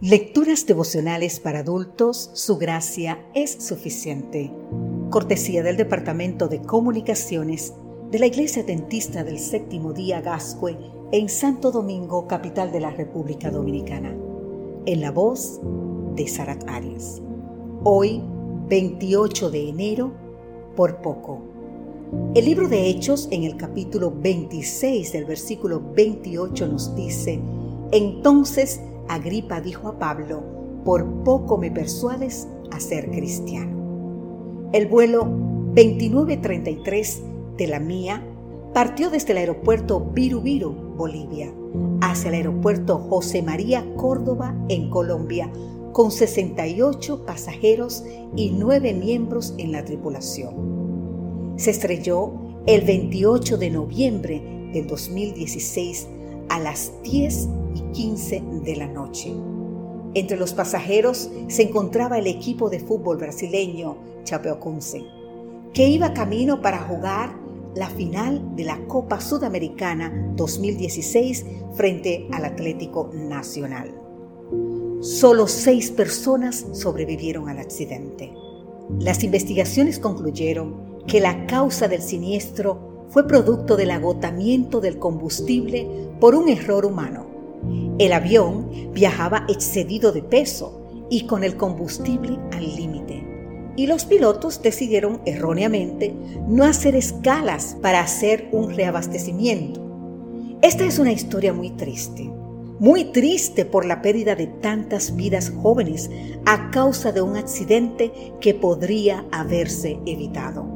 Lecturas devocionales para adultos, su gracia es suficiente. Cortesía del Departamento de Comunicaciones de la Iglesia Dentista del Séptimo Día Gascue en Santo Domingo, capital de la República Dominicana. En la voz de Sarat Arias. Hoy, 28 de enero, por poco. El libro de Hechos en el capítulo 26 del versículo 28 nos dice, entonces Agripa dijo a Pablo, por poco me persuades a ser cristiano. El vuelo 2933 de la mía partió desde el aeropuerto Viru Bolivia, hacia el aeropuerto José María Córdoba en Colombia, con 68 pasajeros y 9 miembros en la tripulación. Se estrelló el 28 de noviembre del 2016 a las 10 y 15 de la noche. Entre los pasajeros se encontraba el equipo de fútbol brasileño Chapecoense, que iba camino para jugar la final de la Copa Sudamericana 2016 frente al Atlético Nacional. Solo seis personas sobrevivieron al accidente. Las investigaciones concluyeron que la causa del siniestro fue producto del agotamiento del combustible por un error humano. El avión viajaba excedido de peso y con el combustible al límite. Y los pilotos decidieron erróneamente no hacer escalas para hacer un reabastecimiento. Esta es una historia muy triste, muy triste por la pérdida de tantas vidas jóvenes a causa de un accidente que podría haberse evitado.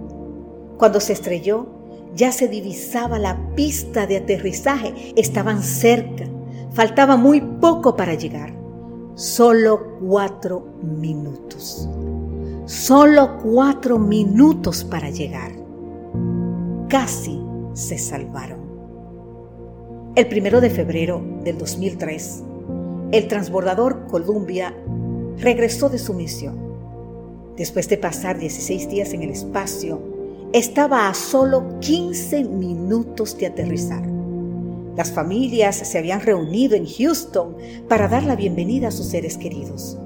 Cuando se estrelló, ya se divisaba la pista de aterrizaje, estaban cerca, faltaba muy poco para llegar. Solo cuatro minutos. Solo cuatro minutos para llegar. Casi se salvaron. El primero de febrero del 2003, el transbordador Columbia regresó de su misión. Después de pasar 16 días en el espacio, estaba a solo 15 minutos de aterrizar. Las familias se habían reunido en Houston para dar la bienvenida a sus seres queridos.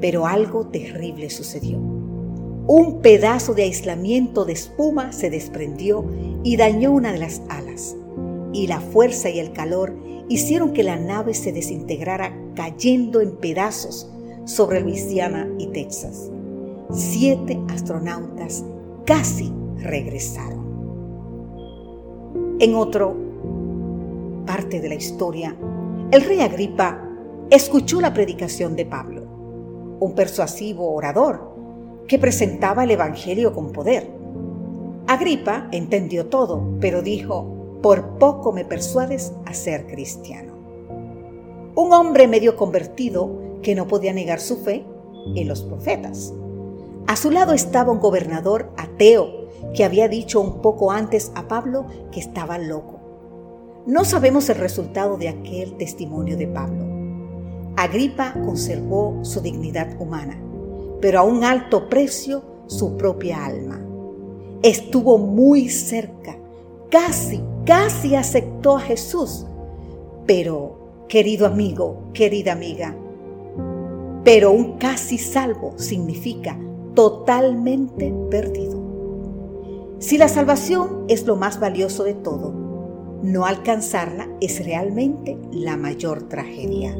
Pero algo terrible sucedió. Un pedazo de aislamiento de espuma se desprendió y dañó una de las alas. Y la fuerza y el calor hicieron que la nave se desintegrara cayendo en pedazos sobre Luisiana y Texas. Siete astronautas casi regresaron. En otro parte de la historia, el rey Agripa escuchó la predicación de Pablo, un persuasivo orador que presentaba el Evangelio con poder. Agripa entendió todo, pero dijo, por poco me persuades a ser cristiano. Un hombre medio convertido que no podía negar su fe en los profetas. A su lado estaba un gobernador ateo que había dicho un poco antes a Pablo que estaba loco. No sabemos el resultado de aquel testimonio de Pablo. Agripa conservó su dignidad humana, pero a un alto precio su propia alma. Estuvo muy cerca, casi, casi aceptó a Jesús. Pero, querido amigo, querida amiga, pero un casi salvo significa totalmente perdido. Si la salvación es lo más valioso de todo, no alcanzarla es realmente la mayor tragedia.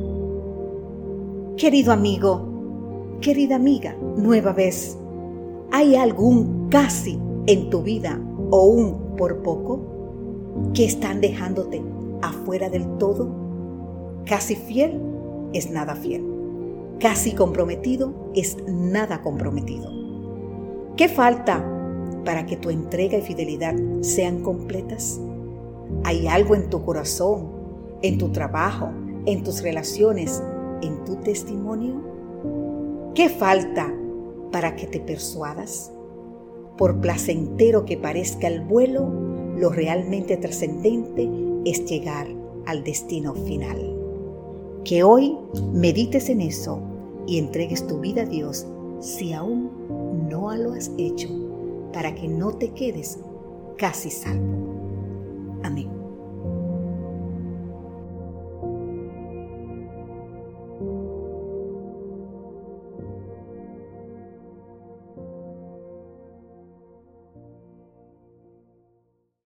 Querido amigo, querida amiga, nueva vez, ¿hay algún casi en tu vida o un por poco que están dejándote afuera del todo? Casi fiel es nada fiel. Casi comprometido es nada comprometido. ¿Qué falta para que tu entrega y fidelidad sean completas? ¿Hay algo en tu corazón, en tu trabajo, en tus relaciones, en tu testimonio? ¿Qué falta para que te persuadas? Por placentero que parezca el vuelo, lo realmente trascendente es llegar al destino final. Que hoy medites en eso y entregues tu vida a Dios si aún no lo has hecho para que no te quedes casi salvo.